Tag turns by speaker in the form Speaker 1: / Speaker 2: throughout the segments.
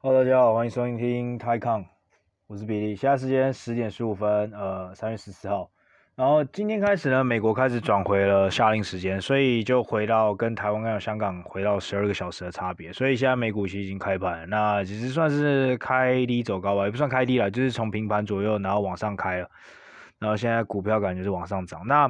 Speaker 1: Hello，大家好，欢迎收听 TaiCon，我是比利。现在时间十点十五分，呃，三月十四号。然后今天开始呢，美国开始转回了夏令时间，所以就回到跟台湾跟香港回到十二个小时的差别。所以现在美股其实已经开盘，那其实算是开低走高吧，也不算开低了，就是从平盘左右然后往上开了。然后现在股票感觉是往上涨。那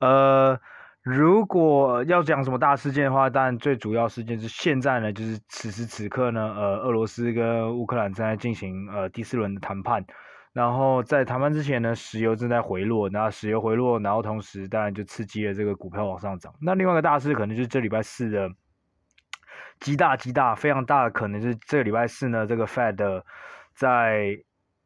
Speaker 1: 呃，如果要讲什么大事件的话，但最主要事件是现在呢，就是此时此刻呢，呃，俄罗斯跟乌克兰正在进行呃第四轮的谈判。然后在谈判之前呢，石油正在回落，那石油回落，然后同时当然就刺激了这个股票往上涨。那另外一个大事可能就是这礼拜四的极大极大非常大的可能是这个礼拜四呢，这个 Fed 在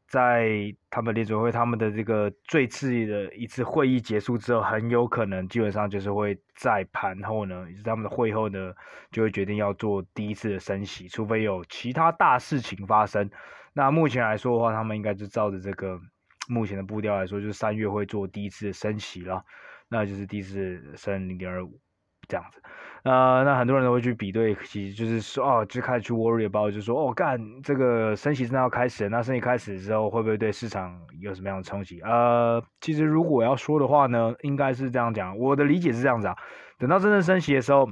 Speaker 1: 在他们联准会他们的这个最次的一次会议结束之后，很有可能基本上就是会在盘后呢，也是他们的会后呢，就会决定要做第一次的升息，除非有其他大事情发生。那目前来说的话，他们应该就照着这个目前的步调来说，就是三月会做第一次的升息了，那就是第一次升零点二五这样子。呃，那很多人都会去比对，其实就是说哦，就开始去 worry about，就说哦，干这个升息真的要开始，那升息开始之后会不会对市场有什么样的冲击？呃，其实如果要说的话呢，应该是这样讲，我的理解是这样子啊，等到真正升息的时候，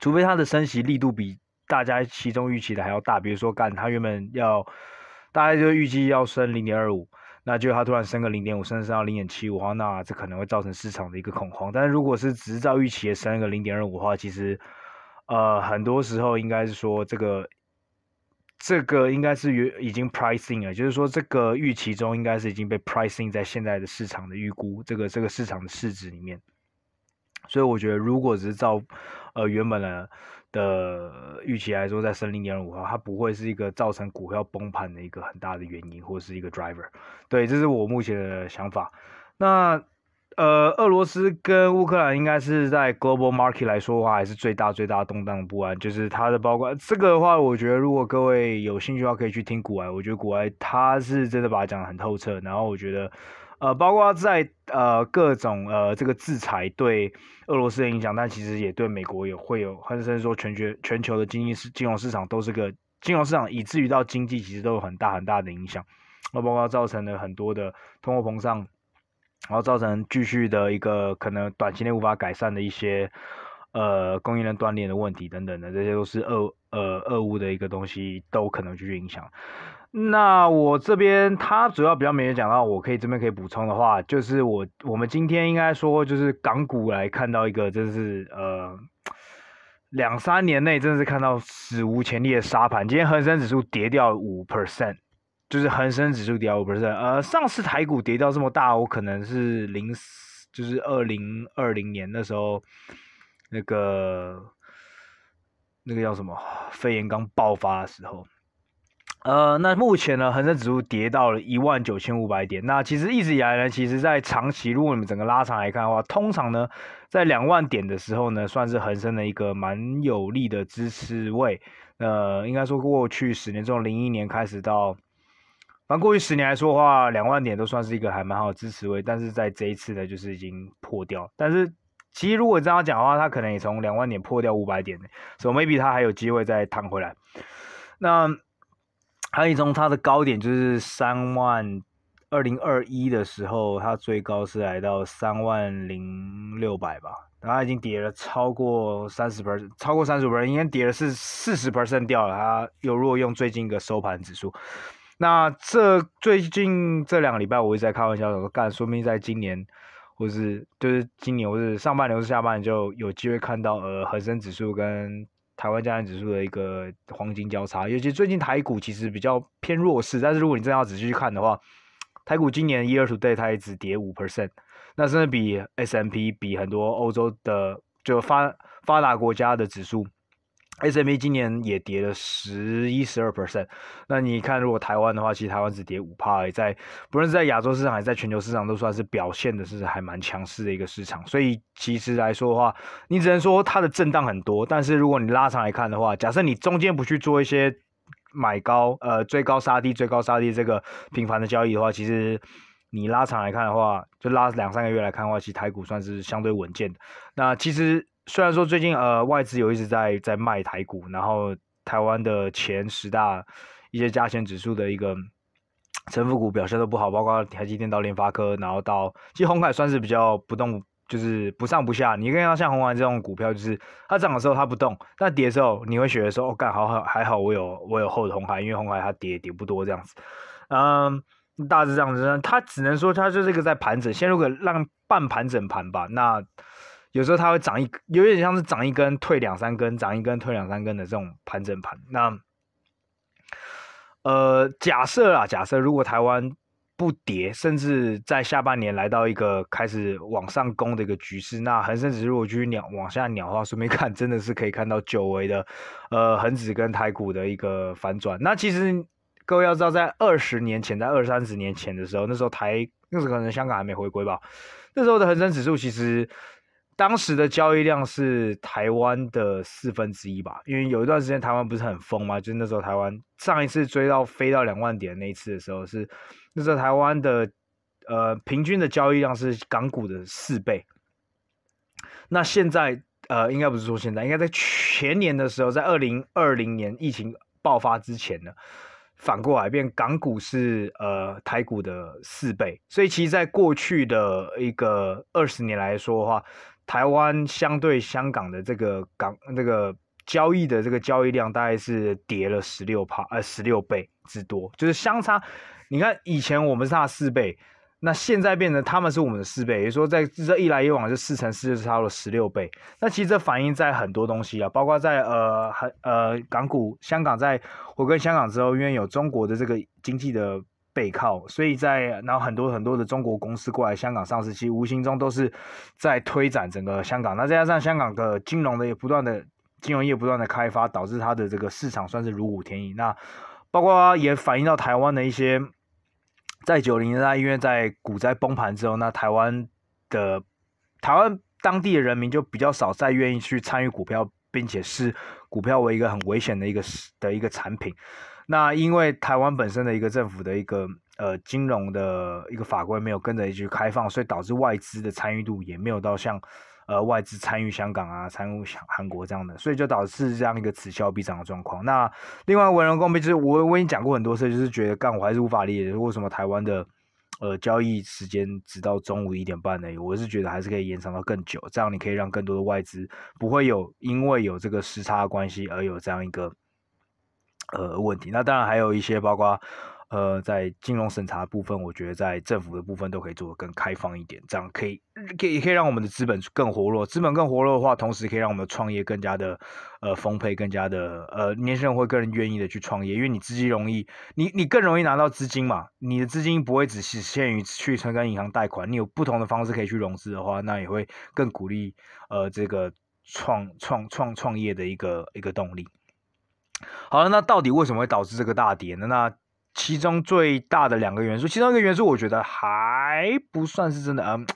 Speaker 1: 除非它的升息力度比。大家其中预期的还要大，比如说干，他原本要，大家就预计要升零点二五，那就它突然升个零点五，甚至升到零点七五的话，那这可能会造成市场的一个恐慌。但是如果是只是照预期的升个零点二五的话，其实，呃，很多时候应该是说这个，这个应该是已经 pricing 了，就是说这个预期中应该是已经被 pricing 在现在的市场的预估，这个这个市场的市值里面。所以我觉得，如果只是照，呃，原本的。的预期来说，在升零点五号，它不会是一个造成股票崩盘的一个很大的原因，或是一个 driver。对，这是我目前的想法。那呃，俄罗斯跟乌克兰应该是在 global market 来说的话，还是最大最大动荡不安。就是它的包括这个的话，我觉得如果各位有兴趣的话，可以去听股癌。我觉得股癌他是真的把它讲得很透彻。然后我觉得。呃，包括在呃各种呃这个制裁对俄罗斯的影响，但其实也对美国也会有，甚至说全球全球的经济市金融市场都是个金融市场，以至于到经济其实都有很大很大的影响。那包括造成了很多的通货膨胀，然后造成继续的一个可能短期内无法改善的一些呃供应链断裂的问题等等的，这些都是俄呃俄乌的一个东西都可能继续影响。那我这边，他主要比较没有讲到，我可以这边可以补充的话，就是我我们今天应该说，就是港股来看到一个，就是呃两三年内真的是看到史无前例的杀盘。今天恒生指数跌掉五 percent，就是恒生指数跌掉五 percent。呃，上次台股跌掉这么大，我可能是零，就是二零二零年那时候，那个那个叫什么肺炎刚爆发的时候。呃，那目前呢，恒生指数跌到了一万九千五百点。那其实一直以来呢，其实在长期，如果你们整个拉长来看的话，通常呢，在两万点的时候呢，算是恒生的一个蛮有力的支持位。呃，应该说过去十年，从零一年开始到，反正过去十年来说的话，两万点都算是一个还蛮好的支持位。但是在这一次呢，就是已经破掉。但是其实如果这样讲的话，它可能也从两万点破掉五百点，所以 maybe 它还有机会再弹回来。那。还有一种，它的高点就是三万，二零二一的时候，它最高是来到三万零六百吧，它已经跌了超过三十 percent，超过三十 percent，应该跌了是四十 percent 掉了。它有如果用最近一个收盘指数，那这最近这两个礼拜，我一直在开玩笑说，干，说明在今年，或是就是今年，或是上半年，或是下半年，就有机会看到呃恒生指数跟。台湾加权指数的一个黄金交叉，尤其最近台股其实比较偏弱势，但是如果你真的要仔细去看的话，台股今年 year to day 它也只跌五 percent，那甚至比 S M P 比很多欧洲的就发发达国家的指数。S&P 今年也跌了十一十二 percent，那你看，如果台湾的话，其实台湾只跌五趴，在不论是在亚洲市场还是在全球市场，都算是表现的是还蛮强势的一个市场。所以其实来说的话，你只能说它的震荡很多，但是如果你拉长来看的话，假设你中间不去做一些买高呃追高杀低、追高杀低这个频繁的交易的话，其实你拉长来看的话，就拉两三个月来看的话，其实台股算是相对稳健的。那其实。虽然说最近呃外资有一直在在卖台股，然后台湾的前十大一些加权指数的一个成分股表现都不好，包括台积电到联发科，然后到其实鸿海算是比较不动，就是不上不下。你看到像红海这种股票，就是它涨的时候它不动，但跌的时候你会觉得说哦，干好好还好，我有我有厚的鸿海，因为红海它跌跌不多这样子，嗯。大致这样子，它只能说它就是一个在盘整，先如果让半盘整盘吧。那有时候它会长一，有点像是长一根退两三根，长一根退两三根的这种盘整盘。那呃，假设啊，假设如果台湾不跌，甚至在下半年来到一个开始往上攻的一个局势，那恒生指数如果继续鸟往下鸟的话，顺便看真的是可以看到久违的呃恒指跟台股的一个反转。那其实。各位要知道，在二十年前，在二三十年前的时候，那时候台那时候可能香港还没回归吧。那时候的恒生指数其实当时的交易量是台湾的四分之一吧。因为有一段时间台湾不是很疯嘛，就是那时候台湾上一次追到飞到两万点那一次的时候，是那时候台湾的呃平均的交易量是港股的四倍。那现在呃应该不是说现在，应该在前年的时候，在二零二零年疫情爆发之前呢。反过来变，港股是呃台股的四倍，所以其实在过去的一个二十年来说的话，台湾相对香港的这个港这个交易的这个交易量大概是跌了十六趴呃十六倍之多，就是相差，你看以前我们是它的四倍。那现在变成他们是我们的四倍，也就说在这一来一往就四乘四，就差了十六倍。那其实这反映在很多东西啊，包括在呃很呃港股，香港在回归香港之后，因为有中国的这个经济的背靠，所以在然后很多很多的中国公司过来香港上市，其实无形中都是在推展整个香港。那再加上香港的金融的也不断的金融业不断的开发，导致它的这个市场算是如虎添翼。那包括也反映到台湾的一些。在九零年代，因为在股灾崩盘之后，那台湾的台湾当地的人民就比较少再愿意去参与股票，并且视股票为一个很危险的一个的一个产品。那因为台湾本身的一个政府的一个呃金融的一个法规没有跟着一起开放，所以导致外资的参与度也没有到像。呃，外资参与香港啊，参与韩国这样的，所以就导致这样一个此消彼长的状况。那另外文人公币就是我我已经讲过很多次，就是觉得干我还是无法理解为什么台湾的呃交易时间直到中午一点半呢，我是觉得还是可以延长到更久，这样你可以让更多的外资不会有因为有这个时差关系而有这样一个呃问题。那当然还有一些包括。呃，在金融审查部分，我觉得在政府的部分都可以做得更开放一点，这样可以，可以，可以让我们的资本更活络。资本更活络的话，同时可以让我们的创业更加的呃丰沛，更加的呃年轻人会更愿意的去创业，因为你资金容易，你你更容易拿到资金嘛。你的资金不会只是限于去存跟银行贷款，你有不同的方式可以去融资的话，那也会更鼓励呃这个创创创创业的一个一个动力。好了，那到底为什么会导致这个大跌呢？那其中最大的两个元素，其中一个元素我觉得还不算是真的，嗯，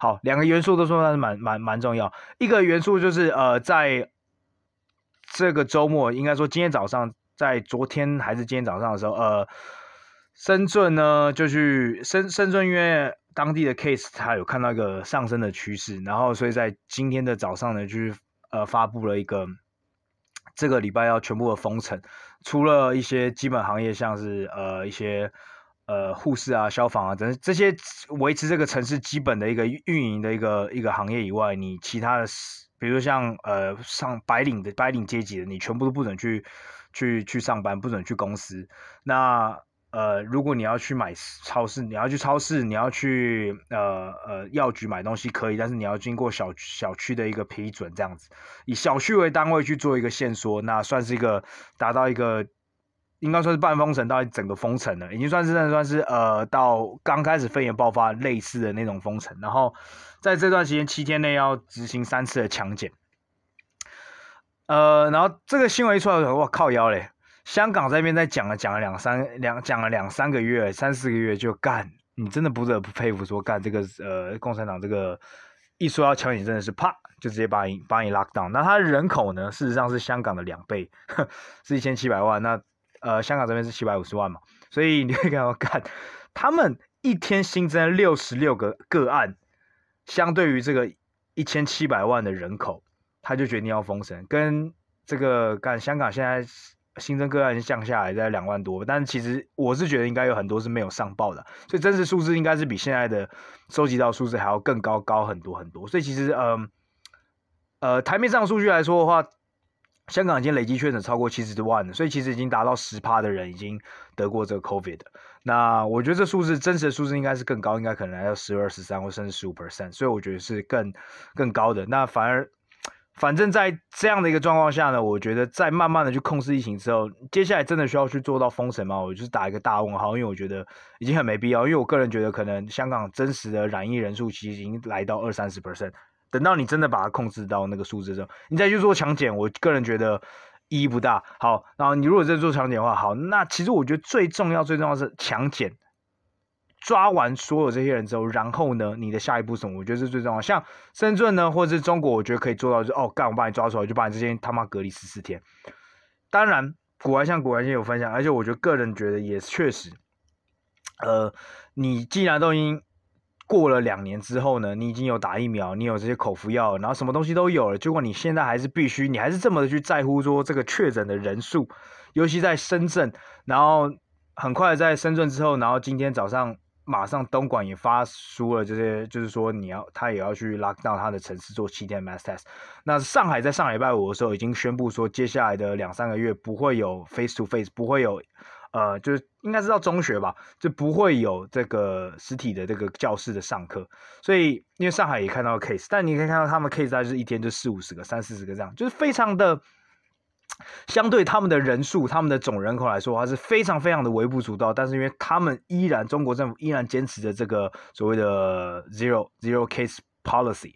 Speaker 1: 好，两个元素都说算是蛮蛮蛮重要。一个元素就是呃，在这个周末，应该说今天早上，在昨天还是今天早上的时候，呃，深圳呢就去深深圳，因为当地的 case 它有看到一个上升的趋势，然后所以在今天的早上呢，就是呃发布了一个。这个礼拜要全部的封城，除了一些基本行业，像是呃一些呃护士啊、消防啊等这些维持这个城市基本的一个运营的一个一个行业以外，你其他的，比如像呃上白领的白领阶级的，你全部都不准去去去上班，不准去公司。那呃，如果你要去买超市，你要去超市，你要去呃呃药局买东西可以，但是你要经过小小区的一个批准，这样子以小区为单位去做一个限缩，那算是一个达到一个应该算是半封城到整个封城了，已经算是算是呃到刚开始肺炎爆发类似的那种封城，然后在这段时间七天内要执行三次的强检，呃，然后这个新闻一出来，我靠腰嘞。香港这边在讲了讲了两三两讲了两三个月三四个月就干，你真的不得不佩服说干这个呃共产党这个一说要抢你真的是啪就直接把你把你 lock down。那他人口呢，事实上是香港的两倍，是一千七百万。那呃香港这边是七百五十万嘛，所以你会看到干他们一天新增六十六个个案，相对于这个一千七百万的人口，他就决定要封城。跟这个干香港现在。新增个案降下来在两万多，但是其实我是觉得应该有很多是没有上报的，所以真实数字应该是比现在的收集到数字还要更高，高很多很多。所以其实，呃，呃，台面上数据来说的话，香港已经累计确诊超过七十多万了，所以其实已经达到十趴的人已经得过这个 COVID。那我觉得这数字真实的数字应该是更高，应该可能还要十二、十三或甚至十五 percent，所以我觉得是更更高的。那反而。反正，在这样的一个状况下呢，我觉得在慢慢的去控制疫情之后，接下来真的需要去做到封城吗？我就是打一个大问号，因为我觉得已经很没必要。因为我个人觉得，可能香港真实的染疫人数其实已经来到二三十 percent。等到你真的把它控制到那个数字之后，你再去做强检，我个人觉得意义不大。好，然后你如果在做强检的话，好，那其实我觉得最重要、最重要是强检。抓完所有这些人之后，然后呢，你的下一步什么？我觉得是最重要。像深圳呢，或者是中国，我觉得可以做到，就是哦，干，我把你抓出来，就把你这些他妈隔离十四天。当然，国外像国外先有分享，而且我觉得个人觉得也确实，呃，你既然都已经过了两年之后呢，你已经有打疫苗，你有这些口服药，然后什么东西都有了，结果你现在还是必须，你还是这么的去在乎说这个确诊的人数，尤其在深圳，然后很快在深圳之后，然后今天早上。马上东莞也发出了这些，就是说你要他也要去拉到他的城市做七天 mass test。那上海在上礼拜五的时候已经宣布说，接下来的两三个月不会有 face to face，不会有，呃，就是应该是到中学吧，就不会有这个实体的这个教室的上课。所以因为上海也看到 case，但你可以看到他们 case 大概是一天就四五十个、三四十个这样，就是非常的。相对他们的人数，他们的总人口来说，还是非常非常的微不足道。但是因为他们依然，中国政府依然坚持着这个所谓的 zero zero case policy，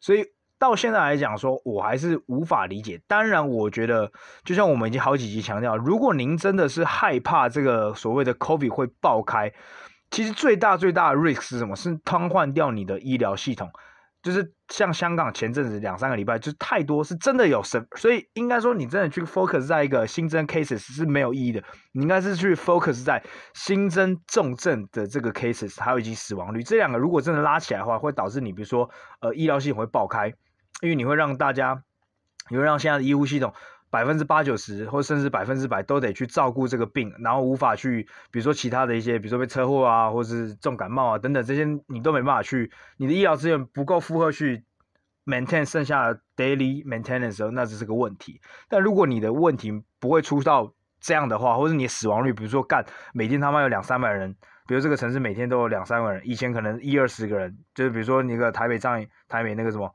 Speaker 1: 所以到现在来讲说，我还是无法理解。当然，我觉得就像我们已经好几集强调，如果您真的是害怕这个所谓的 COVID 会爆开，其实最大最大的 risk 是什么？是瘫痪掉你的医疗系统。就是像香港前阵子两三个礼拜，就太多是真的有生，所以应该说你真的去 focus 在一个新增 cases 是没有意义的。你应该是去 focus 在新增重症的这个 cases，还有以及死亡率这两个，如果真的拉起来的话，会导致你比如说呃医疗系统会爆开，因为你会让大家，你会让现在的医护系统。百分之八九十，或甚至百分之百都得去照顾这个病，然后无法去，比如说其他的一些，比如说被车祸啊，或者是重感冒啊等等这些，你都没办法去，你的医疗资源不够负荷去 maintain 剩下的 daily maintenance 的时候，那这是个问题。但如果你的问题不会出到这样的话，或者你死亡率，比如说干每天他妈有两三百人，比如这个城市每天都有两三个人，以前可能一二十个人，就是比如说你个台北站台北那个什么，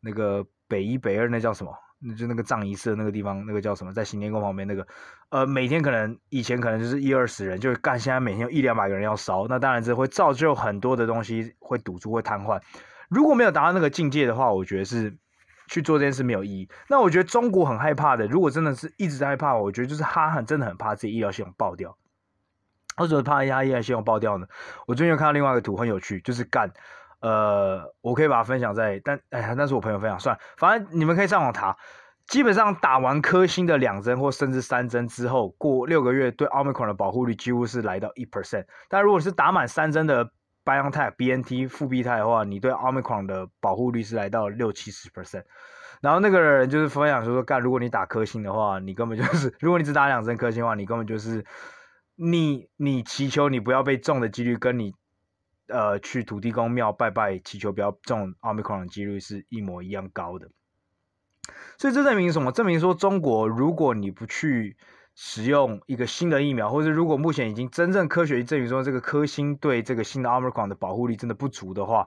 Speaker 1: 那个北一北二那叫什么？那就那个藏仪社那个地方，那个叫什么，在行天宫旁边那个，呃，每天可能以前可能就是一二十人，就是干，现在每天有一两百个人要烧，那当然这会造就很多的东西会堵住，会瘫痪。如果没有达到那个境界的话，我觉得是去做这件事没有意义。那我觉得中国很害怕的，如果真的是一直在害怕，我觉得就是他很真的很怕自己医疗系统爆掉。为什么怕他医疗系统爆掉呢？我最近有看到另外一个图很有趣，就是干。呃，我可以把它分享在，但哎呀，那是我朋友分享，算了，反正你们可以上网查。基本上打完科兴的两针或甚至三针之后，过六个月对 Omicron 的保护率几乎是来到一 percent。但如果是打满三针的 BioNTech BNT 复必泰的话，你对 Omicron 的保护率是来到六七十 percent。然后那个人就是分享说说，干，如果你打科兴的话，你根本就是，如果你只打两针科兴的话，你根本就是，你你祈求你不要被中的几率跟你。呃，去土地公庙拜拜，祈求不要中奥密克戎的几率是一模一样高的。所以这证明什么？证明说中国，如果你不去使用一个新的疫苗，或者如果目前已经真正科学证明说这个科兴对这个新的奥密克戎的保护力真的不足的话，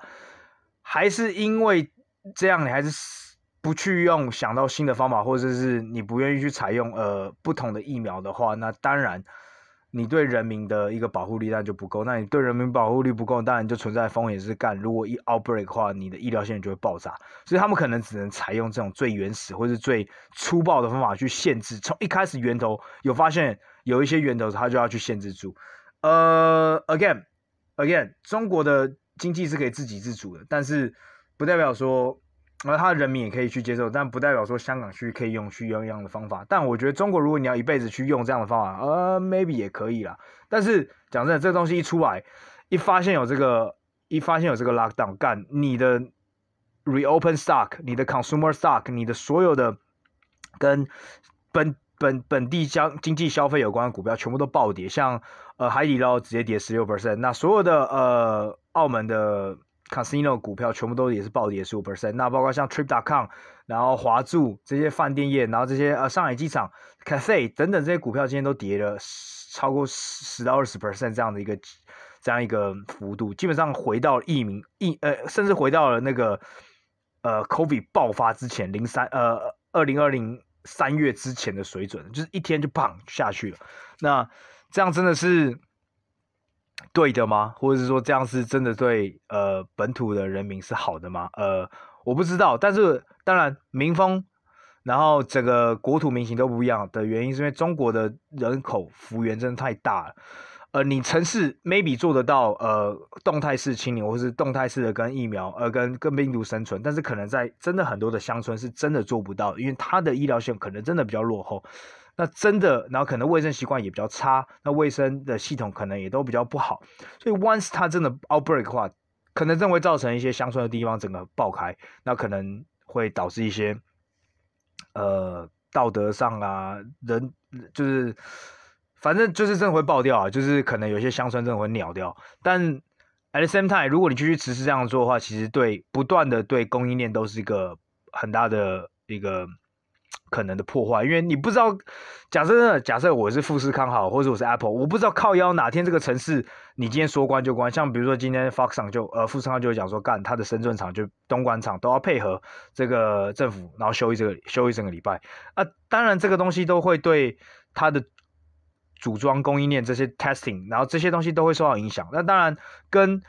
Speaker 1: 还是因为这样，你还是不去用想到新的方法，或者是你不愿意去采用呃不同的疫苗的话，那当然。你对人民的一个保护力量就不够，那你对人民保护力不够，当然就存在风险是干，如果一 outbreak 的话，你的医疗线就会爆炸，所以他们可能只能采用这种最原始或是最粗暴的方法去限制，从一开始源头有发现有一些源头，他就要去限制住。呃，again again，中国的经济是可以自给自足的，但是不代表说。而他的人民也可以去接受，但不代表说香港去可以用去用一样的方法。但我觉得中国如果你要一辈子去用这样的方法，呃，maybe 也可以啦。但是讲真的，这东西一出来，一发现有这个，一发现有这个 lockdown，干你的 reopen stock，你的 consumer stock，你的所有的跟本本本地消经济消费有关的股票全部都暴跌，像呃海底捞直接跌十六 percent，那所有的呃澳门的 casino 股票全部都也是暴跌十五 percent，那包括像 trip.com，然后华住这些饭店业，然后这些呃上海机场 Cafe 等等这些股票今天都跌了超过十到二十 percent 这样的一个这样一个幅度，基本上回到疫名疫呃甚至回到了那个呃 COVID 爆发之前零三呃二零二零。三月之前的水准，就是一天就砰下去了。那这样真的是对的吗？或者是说这样是真的对呃本土的人民是好的吗？呃，我不知道。但是当然民风，然后整个国土民情都不一样的原因，是因为中国的人口幅员真的太大了。呃，你城市 maybe 做得到，呃，动态式清零，或是动态式的跟疫苗，呃，跟跟病毒生存，但是可能在真的很多的乡村是真的做不到，因为它的医疗线可能真的比较落后，那真的，然后可能卫生习惯也比较差，那卫生的系统可能也都比较不好，所以 once 它真的 outbreak 的话，可能真的会造成一些乡村的地方整个爆开，那可能会导致一些，呃，道德上啊，人就是。反正就是真的会爆掉啊，就是可能有些乡村真的会鸟掉。但 at the same time，如果你继续持续这样做的话，其实对不断的对供应链都是一个很大的一个可能的破坏，因为你不知道，假设假设我是富士康好，或者我是 Apple，我不知道靠腰哪天这个城市你今天说关就关。像比如说今天 Foxconn 就呃富士康就会讲说，干他的深圳厂就东莞厂都要配合这个政府，然后休一这个休一整个礼拜。啊，当然这个东西都会对他的。组装供应链这些 testing，然后这些东西都会受到影响。那当然跟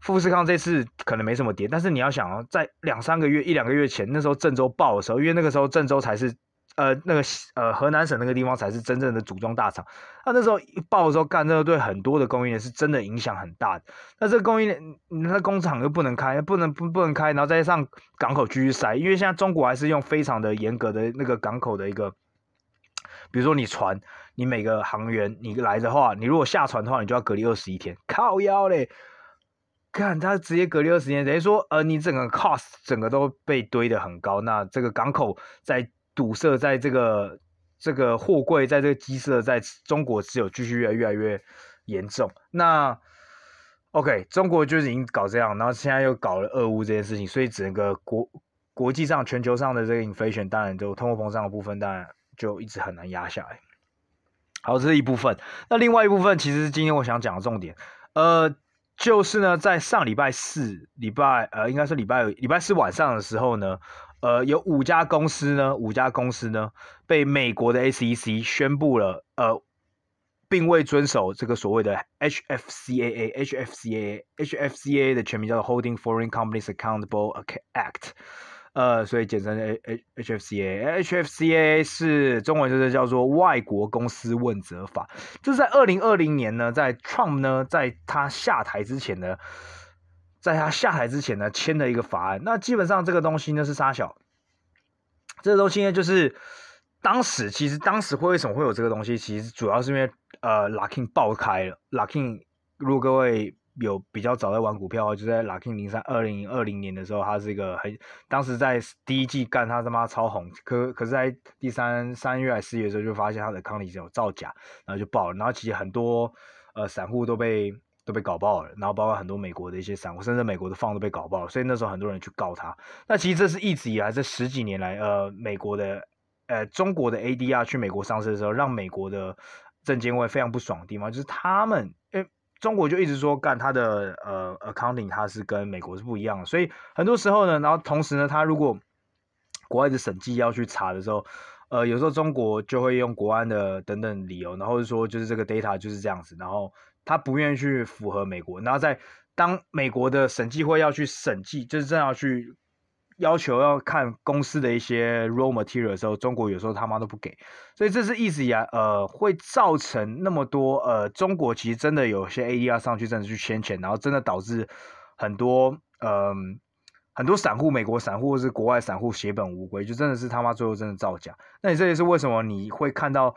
Speaker 1: 富士康这次可能没什么跌，但是你要想哦，在两三个月、一两个月前，那时候郑州爆的时候，因为那个时候郑州才是呃那个呃河南省那个地方才是真正的组装大厂。那那时候一爆的时候，干这个对很多的供应链是真的影响很大的。那这个供应链，那工厂又不能开，不能不不能开，然后再上港口继续塞，因为现在中国还是用非常的严格的那个港口的一个，比如说你船。你每个航员你来的话，你如果下船的话，你就要隔离二十一天，靠腰嘞！看他直接隔离二十天，等于说，呃，你整个 cost 整个都被堆得很高。那这个港口在堵塞，在这个这个货柜在这个机设，在中国只有继续越来越来越严重。那 OK，中国就是已经搞这样，然后现在又搞了俄乌这件事情，所以整个国国际上、全球上的这个 inflation，当然就通货膨胀的部分，当然就一直很难压下来。好，这是一部分。那另外一部分，其实是今天我想讲的重点，呃，就是呢，在上礼拜四、礼拜呃，应该是礼拜礼拜四晚上的时候呢，呃，有五家公司呢，五家公司呢，被美国的 SEC 宣布了，呃，并未遵守这个所谓的 HFCAA，HFCAA，HFCAA 的全名叫做 Holding Foreign Companies Accountable Act。呃，所以简称 A H H F C A H F C A 是中文就是叫做外国公司问责法。这是在二零二零年呢，在 Trump 呢，在他下台之前呢，在他下台之前呢，签的一个法案。那基本上这个东西呢是杀小，这个东西呢就是当时其实当时会为什么会有这个东西？其实主要是因为呃，Luckin 爆开了，Luckin 如果各位。有比较早在玩股票，就在 Lucky 零三二零二零年的时候，他是一个很当时在第一季干他他妈超红，可可是在第三三月还四月的时候就发现他的康里有造假，然后就爆了，然后其实很多呃散户都被都被搞爆了，然后包括很多美国的一些散户，甚至美国的放都被搞爆了，所以那时候很多人去告他。那其实这是一直以来这十几年来，呃，美国的呃中国的 ADR 去美国上市的时候，让美国的证监会非常不爽的地方，就是他们。中国就一直说干他的呃 accounting，它是跟美国是不一样的，所以很多时候呢，然后同时呢，他如果国外的审计要去查的时候，呃，有时候中国就会用国安的等等理由，然后是说就是这个 data 就是这样子，然后他不愿意去符合美国，然后在当美国的审计会要去审计，就是正要去。要求要看公司的一些 raw material 的时候，中国有时候他妈都不给，所以这是一直以来呃会造成那么多呃中国其实真的有些 ADR 上去真的去圈钱，然后真的导致很多嗯、很多散户美国散户或是国外散户血本无归，就真的是他妈最后真的造假。那你这也是为什么你会看到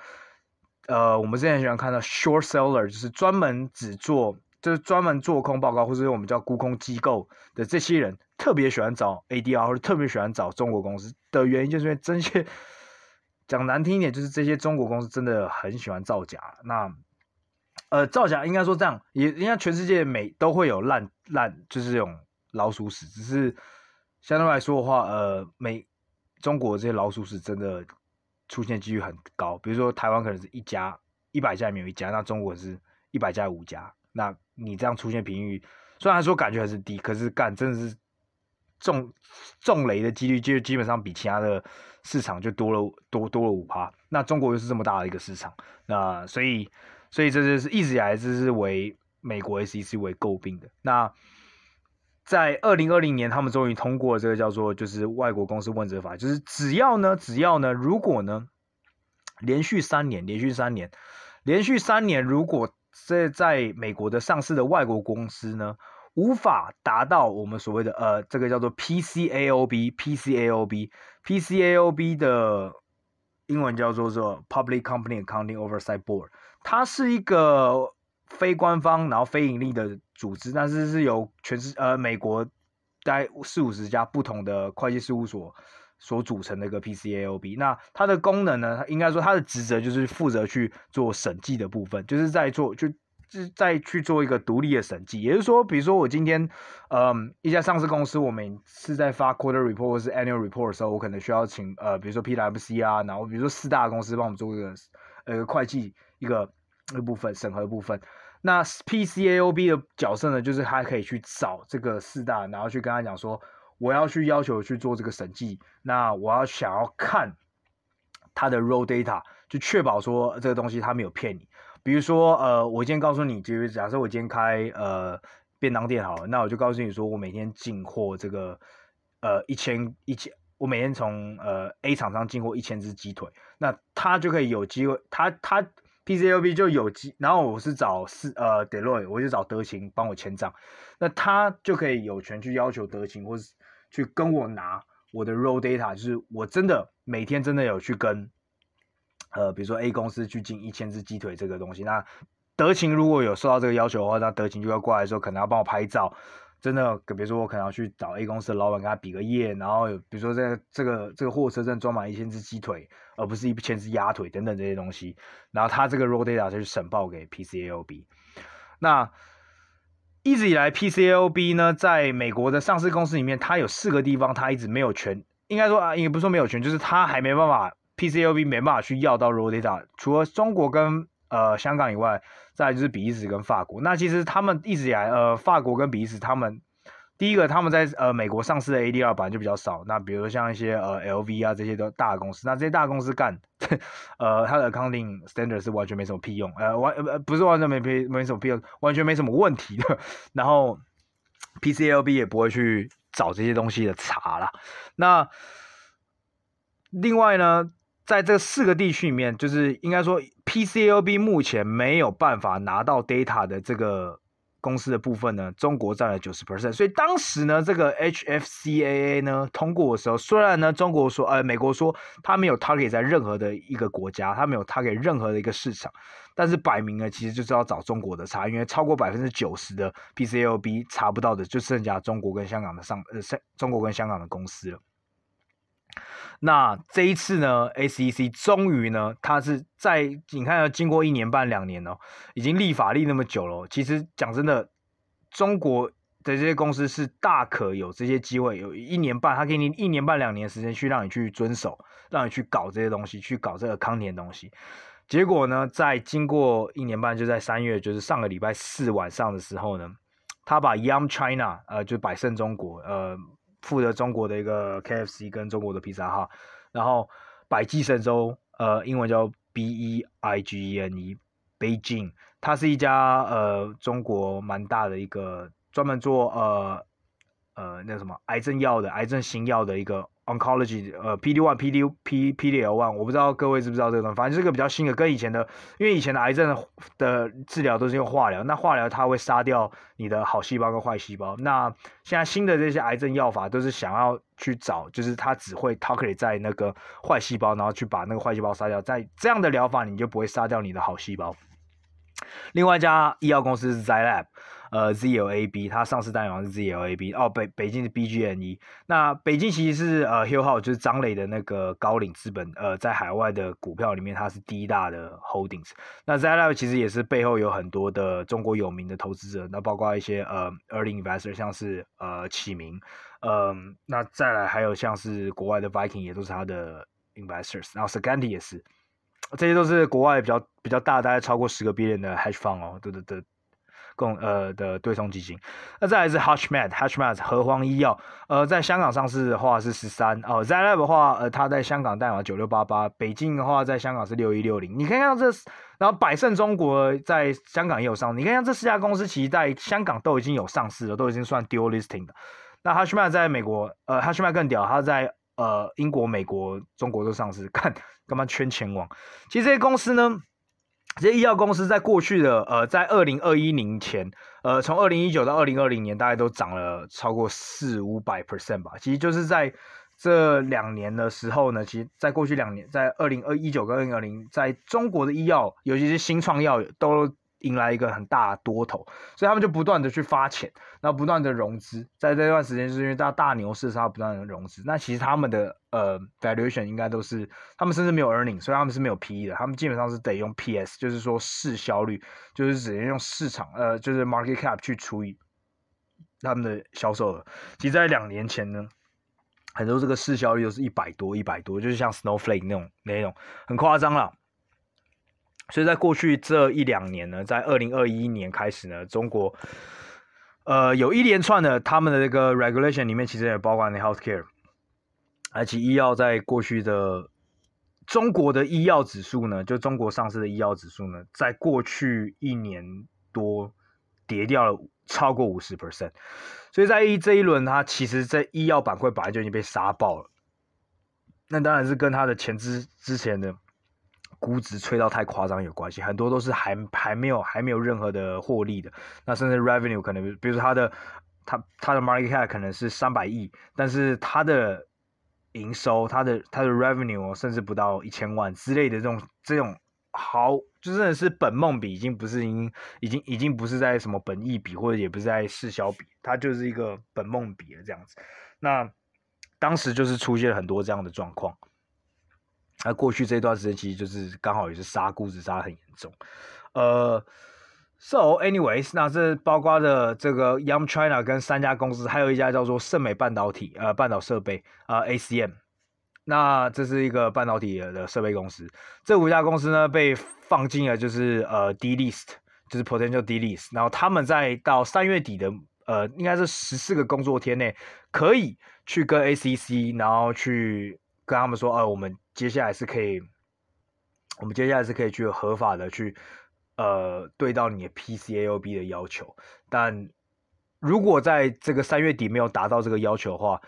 Speaker 1: 呃我们之前喜欢看到 short seller 就是专门只做。就是专门做空报告，或者我们叫沽空机构的这些人，特别喜欢找 ADR，或者特别喜欢找中国公司的原因，就是因为这些讲难听一点，就是这些中国公司真的很喜欢造假。那呃，造假应该说这样，也应该全世界每都会有烂烂，就是这种老鼠屎。只是相对来说的话，呃，每中国这些老鼠屎真的出现几率很高。比如说台湾可能是一家一百家里面有一家，那中国是一百家有五家。那你这样出现频率，虽然说感觉还是低，可是干真的是中中雷的几率就基本上比其他的市场就多了多多了五趴。那中国又是这么大的一个市场，那所以所以这就是一直以来这是为美国 SEC 为诟病的。那在二零二零年，他们终于通过这个叫做就是外国公司问责法，就是只要呢只要呢如果呢连续三年连续三年连续三年如果这在美国的上市的外国公司呢，无法达到我们所谓的呃，这个叫做 PCAOB，PCAOB，PCAOB 的英文叫做做 Public Company Accounting Oversight Board，它是一个非官方然后非盈利的组织，但是是由全世呃美国大概四五十家不同的会计事务所。所组成的一个 PCAOB，那它的功能呢？应该说它的职责就是负责去做审计的部分，就是在做就是在去做一个独立的审计。也就是说，比如说我今天，嗯，一家上市公司，我们是在发 quarter report 或是 annual report 的时候，我可能需要请呃，比如说 PwC 啊，然后比如说四大公司帮我们做一个呃会计一个一部分审核部分。那 PCAOB 的角色呢，就是他可以去找这个四大，然后去跟他讲说。我要去要求去做这个审计，那我要想要看他的 raw data，就确保说这个东西他没有骗你。比如说，呃，我今天告诉你，就是假设我今天开呃便当店好了，那我就告诉你说，我每天进货这个呃一千一千，我每天从呃 A 厂商进货一千只鸡腿，那他就可以有机会，他他 PCOB 就有机，然后我是找是呃 Deloitte，我就找德勤帮我签账，那他就可以有权去要求德勤或是。去跟我拿我的 raw data，就是我真的每天真的有去跟，呃，比如说 A 公司去进一千只鸡腿这个东西，那德勤如果有受到这个要求的话，那德勤就要过来说，可能要帮我拍照，真的，比如说我可能要去找 A 公司的老板跟他比个耶，然后比如说在、这个这个货车真的装满一千只鸡腿，而不是一千只鸭腿等等这些东西，然后他这个 raw data 就去审报给 PCAOB，那。一直以来，PCAOB 呢，在美国的上市公司里面，它有四个地方，它一直没有权，应该说啊，也不是说没有权，就是它还没办法，PCAOB 没办法去要到 raw data。除了中国跟呃香港以外，再就是比利时跟法国。那其实他们一直以来，呃，法国跟比利时他们。第一个，他们在呃美国上市的 ADR 版就比较少。那比如说像一些呃 LV 啊这些都大公司，那这些大公司干，呃，它的 accounting standard 是完全没什么屁用，呃完呃不是完全没屁没什么屁用，完全没什么问题的。然后 PCAOB 也不会去找这些东西的查啦。那另外呢，在这四个地区里面，就是应该说 PCAOB 目前没有办法拿到 data 的这个。公司的部分呢，中国占了九十 percent，所以当时呢，这个 HFCAA 呢通过的时候，虽然呢中国说，呃，美国说他没有 target 在任何的一个国家，他没有 target 任何的一个市场，但是摆明了其实就是要找中国的差，因为超过百分之九十的 PCLB 查不到的，就剩下中国跟香港的上，呃，中国跟香港的公司了。那这一次呢，SEC 终于呢，它是在你看，要经过一年半两年哦，已经立法立那么久了。其实讲真的，中国的这些公司是大可有这些机会，有一年半，他给你一年半两年时间去让你去遵守，让你去搞这些东西，去搞这个康年东西。结果呢，在经过一年半，就在三月，就是上个礼拜四晚上的时候呢，他把 Yum China，呃，就百胜中国，呃。负责中国的一个 KFC 跟中国的披萨哈，然后百济神州，呃，英文叫 B E I G E N E，Beijing，它是一家呃中国蛮大的一个专门做呃呃那什么癌症药的癌症新药的一个。Oncology，呃，PD one、PD P、PDL one，我不知道各位知不知道这个东西，反正这个比较新的，跟以前的，因为以前的癌症的治疗都是用化疗，那化疗它会杀掉你的好细胞跟坏细胞，那现在新的这些癌症药法都是想要去找，就是它只会 target 在那个坏细胞，然后去把那个坏细胞杀掉，在这样的疗法你就不会杀掉你的好细胞。另外一家医药公司是 ZyLab 呃 ZLAB，它上市代码是 ZLAB，哦北北京是 BGNE，那北京其实是呃 Hill House 就是张磊的那个高瓴资本，呃在海外的股票里面它是第一大的 holdings，那 z l a b 其实也是背后有很多的中国有名的投资者，那包括一些呃 early investor，像是呃启明，嗯、那再来还有像是国外的 Viking 也都是他的 investors，然后 Scanty 也是。这些都是国外比较比较大，大概超过十个 billion 的 hedge fund 哦，对对对，共呃的对冲基金。那再来是 HUTCHMED，HUTCHMED 禾黄医药，呃，在香港上市的话是十三哦，Zai Lab 的话，呃，它在香港代码九六八八，北京的话在香港是六一六零。你看看这，然后百胜中国在香港也有上市，你看看这四家公司，其实在香港都已经有上市了，都已经算 dual listing 的。那 HUTCHMED 在美国，呃，HUTCHMED 更屌，它在。呃，英国、美国、中国都上市，看干嘛圈钱王？其实这些公司呢，这些医药公司在过去的呃，在二零二一年前，呃，从二零一九到二零二零年，大概都涨了超过四五百 percent 吧。其实就是在这两年的时候呢，其实在过去两年，在二零二一九跟二零二零，在中国的医药，尤其是新创药都。迎来一个很大的多头，所以他们就不断的去发钱，然后不断的融资，在这段时间是因为大大牛市，他不断的融资。那其实他们的呃 valuation 应该都是，他们甚至没有 earning，所以他们是没有 PE 的，他们基本上是得用 PS，就是说市销率，就是只能用市场呃就是 market cap 去除以他们的销售额。其实，在两年前呢，很多这个市销率都是一百多、一百多，就是像 Snowflake 那种那种很夸张了。所以在过去这一两年呢，在二零二一年开始呢，中国呃有一连串的他们的这个 regulation 里面，其实也包括那 healthcare，而且医药在过去的中国的医药指数呢，就中国上市的医药指数呢，在过去一年多跌掉了超过五十 percent，所以在一这一轮，它其实在医药板块本来就已经被杀爆了，那当然是跟它的前之之前的。估值吹到太夸张有关系，很多都是还还没有还没有任何的获利的，那甚至 revenue 可能，比如说它的它它的 market cap 可能是三百亿，但是它的营收，它的它的 revenue 甚至不到一千万之类的这种这种好，就真的是本梦比，已经不是已经已经已经不是在什么本益比，或者也不是在市销比，它就是一个本梦比了这样子。那当时就是出现了很多这样的状况。那过去这段时间其实就是刚好也是杀估值杀得很严重，呃，so anyways，那这包括的这个 Young China 跟三家公司，还有一家叫做盛美半导体，呃，半导设备，呃，ACM，那这是一个半导体的设备公司，这五家公司呢被放进了就是呃 D list，就是 potential D list，然后他们在到三月底的呃应该是十四个工作天内可以去跟 ACC，然后去跟他们说，呃，我们。接下来是可以，我们接下来是可以去合法的去，呃，对到你的 PCAOB 的要求。但如果在这个三月底没有达到这个要求的话，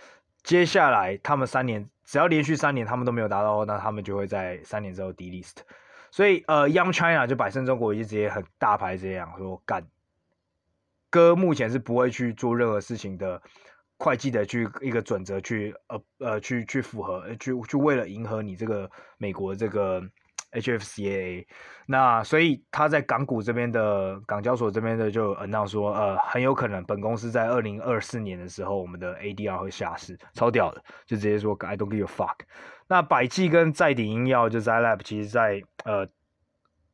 Speaker 1: 接下来他们三年只要连续三年他们都没有达到，那他们就会在三年之后 delist。所以呃，Young China 就百胜中国已经直接很大牌这样说干，哥目前是不会去做任何事情的。会计的去一个准则去呃呃去去符合去去为了迎合你这个美国这个 HFCAA，那所以他在港股这边的港交所这边的就暗示说呃很有可能本公司在二零二四年的时候我们的 ADR 会下市，超屌的，就直接说 I don't give a fuck。那百济跟在鼎医药就 ZILAB 其实在呃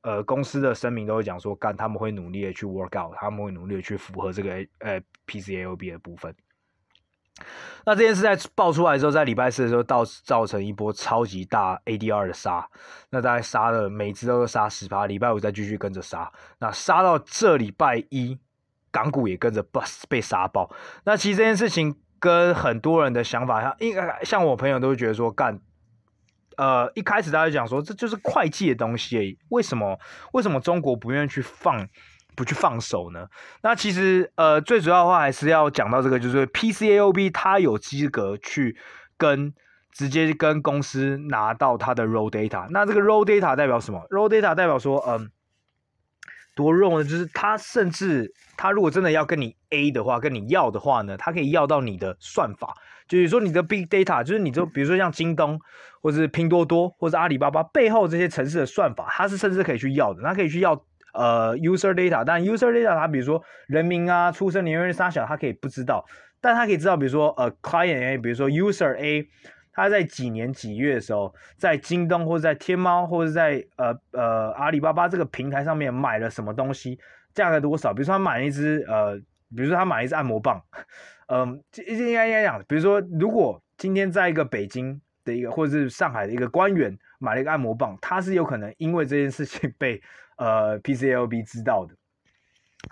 Speaker 1: 呃公司的声明都会讲说干他们会努力的去 work out，他们会努力的去符合这个呃 PCAOB 的部分。那这件事在爆出来之后，在礼拜四的时候，到造成一波超级大 ADR 的杀，那大概杀了每只都杀十趴，礼拜五再继续跟着杀，那杀到这礼拜一，港股也跟着 bus 被杀爆。那其实这件事情跟很多人的想法像，应该像我朋友都会觉得说，干，呃，一开始大家讲说这就是会计的东西，为什么为什么中国不愿意去放？不去放手呢？那其实呃，最主要的话还是要讲到这个，就是 PCAOB 它有资格去跟直接跟公司拿到它的 raw data。那这个 raw data 代表什么？raw data 代表说，嗯，多 raw 呢？就是它甚至它如果真的要跟你 A 的话，跟你要的话呢，它可以要到你的算法，就是说你的 big data，就是你就比如说像京东或者是拼多多或者阿里巴巴背后这些城市的算法，它是甚至可以去要的，它可以去要。呃 user data，但 user data 它比如说人名啊、出生年月日、大小，它可以不知道，但它可以知道，比如说呃 client A，比如说 user A，他在几年几月的时候，在京东或者在天猫或者在呃呃阿里巴巴这个平台上面买了什么东西，价格多少？比如说他买了一支呃，比如说他买了一支按摩棒，嗯、应该应该讲，比如说如果今天在一个北京的一个或者是上海的一个官员买了一个按摩棒，他是有可能因为这件事情被呃，PCLB 知道的。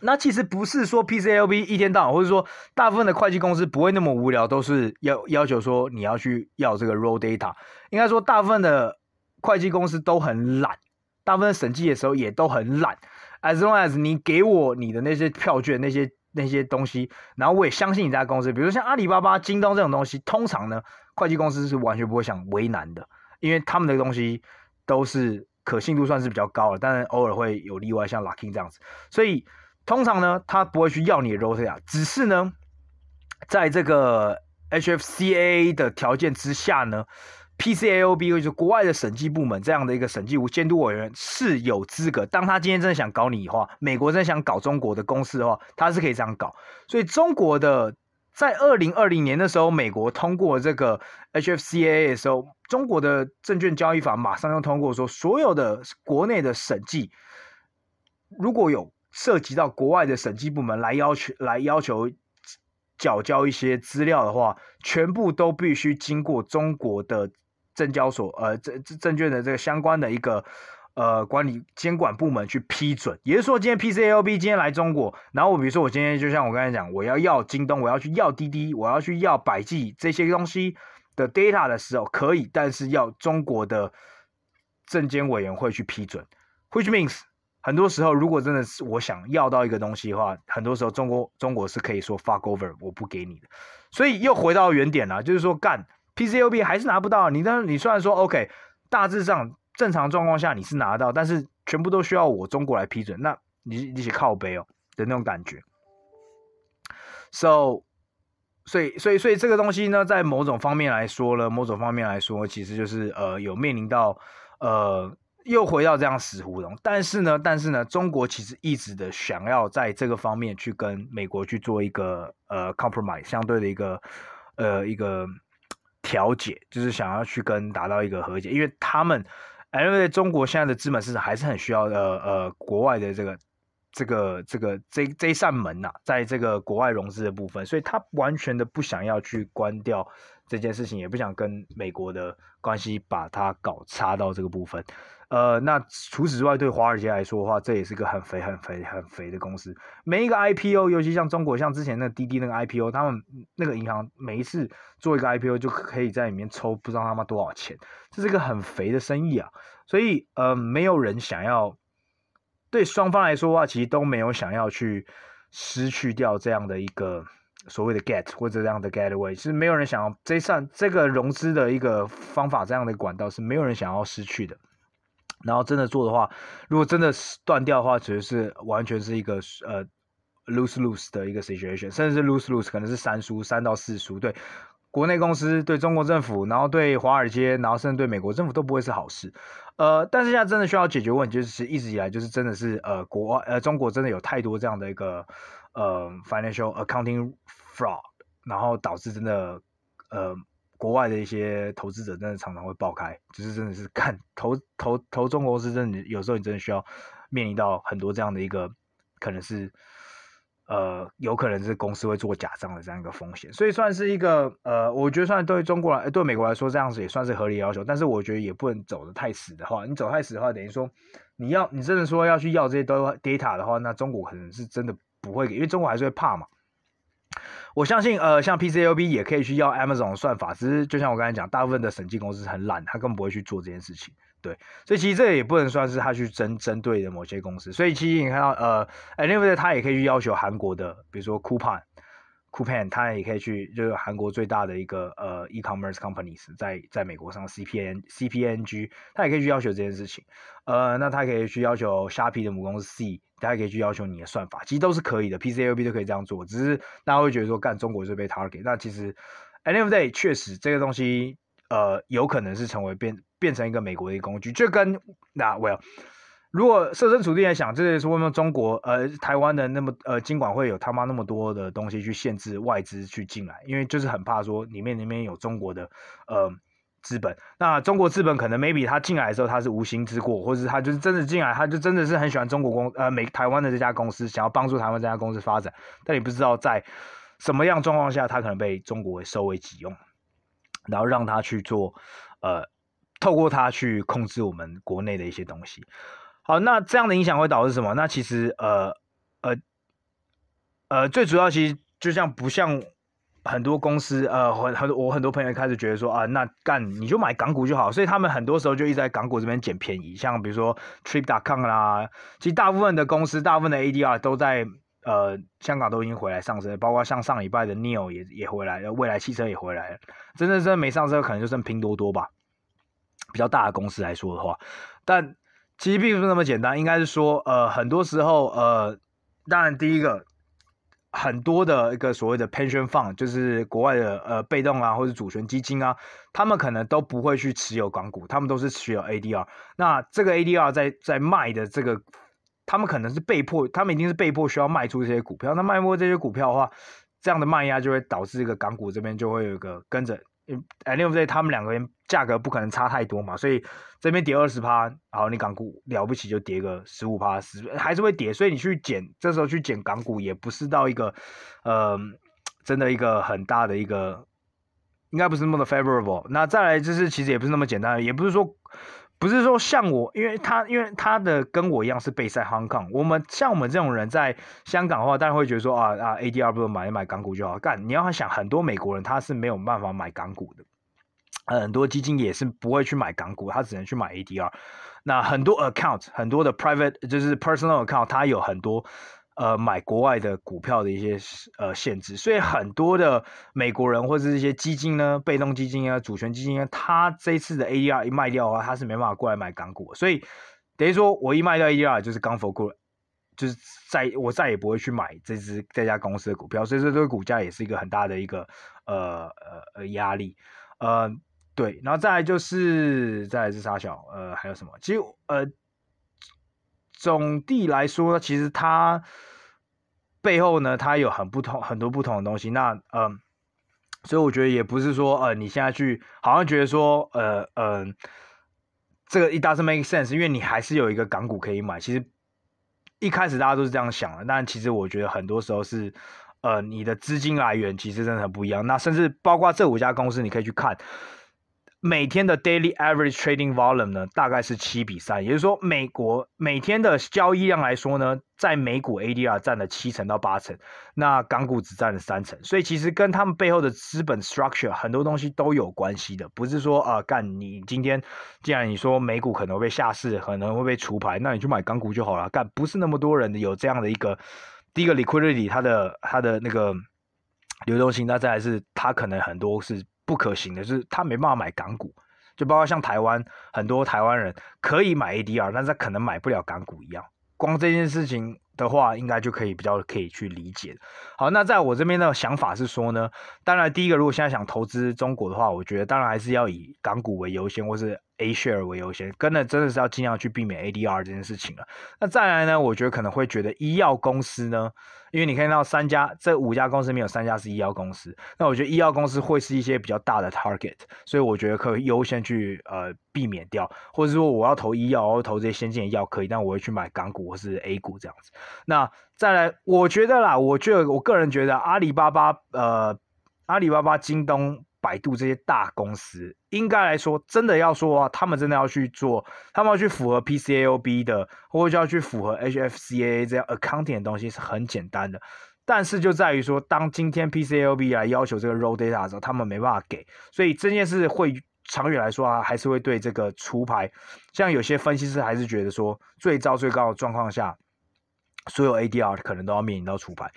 Speaker 1: 那其实不是说 PCLB 一天到晚，或者说大部分的会计公司不会那么无聊，都是要要求说你要去要这个 raw data。应该说大部分的会计公司都很懒，大部分审计的时候也都很懒。As long as 你给我你的那些票券那些那些东西，然后我也相信你家公司，比如像阿里巴巴、京东这种东西，通常呢会计公司是完全不会想为难的，因为他们的东西都是可信度算是比较高了，但是偶尔会有例外，像 Luckin 这样子，所以。通常呢，他不会去要你的 raw data，只是呢，在这个 HFCAA 的条件之下呢，PCAOB 就是国外的审计部门这样的一个审计监督委员是有资格。当他今天真的想搞你的话，美国真的想搞中国的公司的话，他是可以这样搞。所以中国的在二零二零年的时候，美国通过这个 HFCAA 的时候，中国的证券交易法马上要通过说，所有的国内的审计如果有。涉及到国外的审计部门来要求来要求缴交一些资料的话，全部都必须经过中国的证交所呃证证券的这个相关的一个呃管理监管部门去批准。也就是说，今天 PCOB 今天来中国，然后我比如说我今天就像我刚才讲，我要要京东，我要去要滴滴，我要去要百济这些东西的 data 的时候，可以，但是要中国的证监委员会去批准，which means。很多时候，如果真的是我想要到一个东西的话，很多时候中国中国是可以说 fuck over，我不给你的。所以又回到原点了，就是说干 PCOB 还是拿不到。你当你虽然说 OK，大致上正常状况下你是拿到，但是全部都需要我中国来批准，那你你是靠背哦的那种感觉。So，所以所以所以这个东西呢，在某种方面来说呢，某种方面来说，其实就是呃有面临到呃。又回到这样死胡同，但是呢，但是呢，中国其实一直的想要在这个方面去跟美国去做一个呃 compromise，相对的一个呃一个调解，就是想要去跟达到一个和解，因为他们，因为中国现在的资本市场还是很需要呃呃国外的这个这个这个这这一扇门呐、在这个国外融资的部分，所以他完全的不想要去关掉这件事情，也不想跟美国的关系把它搞差到这个部分。呃，那除此之外，对华尔街来说的话，这也是个很肥、很肥、很肥的公司。每一个 IPO，尤其像中国，像之前那滴滴那个 IPO，他们那个银行每一次做一个 IPO，就可以在里面抽不知道他妈多少钱，这是个很肥的生意啊。所以，呃，没有人想要，对双方来说的话，其实都没有想要去失去掉这样的一个所谓的 get 或者这样的 getaway，其实没有人想要这上这个融资的一个方法，这样的管道是没有人想要失去的。然后真的做的话，如果真的断掉的话，其实是完全是一个呃 lose lose 的一个 situation，甚至是 lose lose 可能是三输三到四输，对国内公司、对中国政府，然后对华尔街，然后甚至对美国政府都不会是好事。呃，但是现在真的需要解决问题，就是一直以来就是真的是呃国呃中国真的有太多这样的一个呃 financial accounting fraud，然后导致真的呃。国外的一些投资者真的常常会爆开，就是真的是 看投投投中国公司，真的有时候你真的需要面临到很多这样的一个可能是呃有可能是公司会做假账的这样一个风险，所以算是一个呃，我觉得算对中国来对美国来说这样子也算是合理要求，但是我觉得也不能走得太死的话，你走太死的话，等于说你要你真的说要去要这些 data 的话，那中国可能是真的不会给，因为中国还是会怕嘛。我相信，呃，像 PCUB 也可以去要 Amazon 算法，只是就像我刚才讲，大部分的审计公司很懒，他根本不会去做这件事情。对，所以其实这也不能算是他去针针对的某些公司。所以其实你看到，呃，Anyway，他也可以去要求韩国的，比如说 Coupon。Coupang，他也可以去，就是韩国最大的一个呃 e-commerce companies，在在美国上 CPN CPNG，他也可以去要求这件事情。呃，那他可以去要求虾皮的母公司 C，他也可以去要求你的算法，其实都是可以的，PCAOB 都可以这样做。只是大家会觉得说，干中国是被 target，那其实 end of day 确实这个东西呃有可能是成为变变成一个美国的一个工具，就跟那 well。如果设身处地来想，这也是为什么中国呃台湾的那么呃金管会有他妈那么多的东西去限制外资去进来，因为就是很怕说里面里面有中国的呃资本。那中国资本可能 maybe 他进来的时候他是无心之过，或者是他就是真的进来，他就真的是很喜欢中国公呃美台湾的这家公司，想要帮助台湾这家公司发展，但你不知道在什么样状况下，他可能被中国收为己用，然后让他去做呃透过他去控制我们国内的一些东西。好，那这样的影响会导致什么？那其实呃呃呃，最主要其实就像不像很多公司呃很很我很多朋友开始觉得说啊，那干你就买港股就好，所以他们很多时候就一直在港股这边捡便宜，像比如说 Trip.com 啦，其实大部分的公司，大部分的 ADR 都在呃香港都已经回来上升，包括像上礼拜的 NIO 也也回来了，未来汽车也回来了，真正真的没上市可能就剩拼多多吧，比较大的公司来说的话，但。其实并不是那么简单，应该是说，呃，很多时候，呃，当然第一个，很多的一个所谓的 pension fund，就是国外的呃被动啊或者主权基金啊，他们可能都不会去持有港股，他们都是持有 ADR。那这个 ADR 在在卖的这个，他们可能是被迫，他们一定是被迫需要卖出这些股票。那卖出这些股票的话，这样的卖压就会导致这个港股这边就会有一个跟着。Anyway，他们两个人价格不可能差太多嘛，所以这边跌二十趴，然后，你港股了不起就跌个十五趴，十还是会跌，所以你去减，这时候去减港股也不是到一个，呃，真的一个很大的一个，应该不是那么的 favorable。那再来就是其实也不是那么简单，也不是说。不是说像我，因为他因为他的跟我一样是 base 在 Hong Kong，我们像我们这种人在香港的话，当然会觉得说啊啊 ADR 不如买一买港股就好。干，你要想很多美国人他是没有办法买港股的，很多基金也是不会去买港股，他只能去买 ADR。那很多 account 很多的 private 就是 personal account，它有很多。呃，买国外的股票的一些呃限制，所以很多的美国人或者是一些基金呢，被动基金啊、主权基金啊，他这次的 ADR 一卖掉的话，他是没办法过来买港股，所以等于说我一卖掉 ADR 就是 gone for good，就是再我再也不会去买这支这家公司的股票，所以说这个股价也是一个很大的一个呃呃呃压力，呃对，然后再来就是再来是沙小呃还有什么？其实呃。总的来说呢，其实它背后呢，它有很不同很多不同的东西。那嗯、所以我觉得也不是说呃，你现在去好像觉得说呃嗯、呃，这个 it doesn't make sense，因为你还是有一个港股可以买。其实一开始大家都是这样想的，但其实我觉得很多时候是呃，你的资金来源其实真的很不一样。那甚至包括这五家公司，你可以去看。每天的 daily average trading volume 呢，大概是七比三，也就是说，美国每天的交易量来说呢，在美股 ADR 占了七成到八成，那港股只占了三成，所以其实跟他们背后的资本 structure 很多东西都有关系的，不是说啊，干你今天既然你说美股可能会被下市，可能会被除牌，那你去买港股就好了，干不是那么多人有这样的一个第一个 liquidity，它的它的那个流动性，那再来是它可能很多是。不可行的，就是他没办法买港股，就包括像台湾很多台湾人可以买 ADR，但是他可能买不了港股一样。光这件事情的话，应该就可以比较可以去理解。好，那在我这边的想法是说呢，当然第一个，如果现在想投资中国的话，我觉得当然还是要以港股为优先，或是 A share 为优先，跟着真的是要尽量去避免 ADR 这件事情了。那再来呢，我觉得可能会觉得医药公司呢。因为你看到三家，这五家公司里面有三家是医药公司，那我觉得医药公司会是一些比较大的 target，所以我觉得可以优先去呃避免掉，或者说我要投医药，我要投这些先进的药可以，但我会去买港股或是 A 股这样子。那再来，我觉得啦，我觉得我个人觉得阿里巴巴呃阿里巴巴、京东。百度这些大公司，应该来说，真的要说啊，他们真的要去做，他们要去符合 PCAOB 的，或者就要去符合 HFCAA 这样 accounting 的东西是很简单的。但是就在于说，当今天 PCAOB 来要求这个 raw data 的时候，他们没办法给，所以这件事会长远来说啊，还是会对这个除牌。像有些分析师还是觉得说，最糟最高的状况下，所有 ADR 可能都要面临到除牌。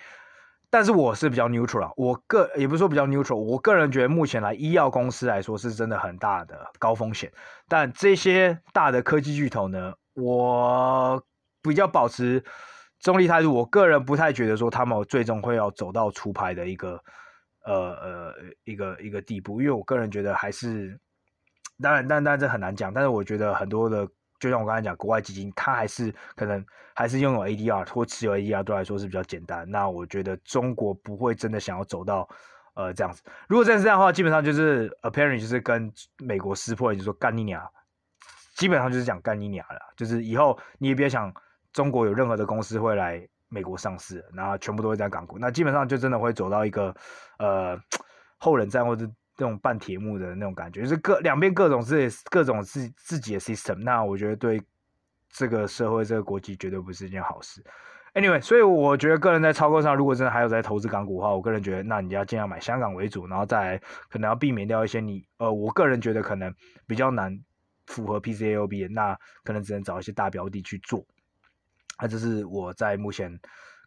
Speaker 1: 但是我是比较 neutral，我个也不是说比较 neutral，我个人觉得目前来医药公司来说是真的很大的高风险。但这些大的科技巨头呢，我比较保持中立态度。我个人不太觉得说他们最终会要走到出牌的一个呃呃一个一个地步，因为我个人觉得还是当然，但但这很难讲。但是我觉得很多的就像我刚才讲，国外基金它还是可能还是拥有 ADR 或持有 ADR 对来说是比较简单。那我觉得中国不会真的想要走到呃这样子。如果真是这样的话，基本上就是 apparent 就是跟美国撕破，就是说干你娘，基本上就是讲干你娘了。就是以后你也别想中国有任何的公司会来美国上市，然后全部都会在港股。那基本上就真的会走到一个呃后冷战或者。这种半铁幕的那种感觉，就是各两边各种自己各种自自己的 system，那我觉得对这个社会这个国际绝对不是一件好事。Anyway，所以我觉得个人在操作上，如果真的还有在投资港股的话，我个人觉得，那你要尽量买香港为主，然后再可能要避免掉一些你呃，我个人觉得可能比较难符合 PCAOB 的，那可能只能找一些大标的去做。那这是我在目前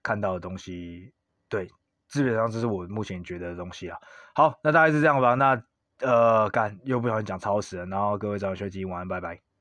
Speaker 1: 看到的东西，对。基本上这是我目前觉得的东西啊。好，那大概是这样吧。那呃，干又不小心讲超时了。然后各位早点休息，晚安，拜拜。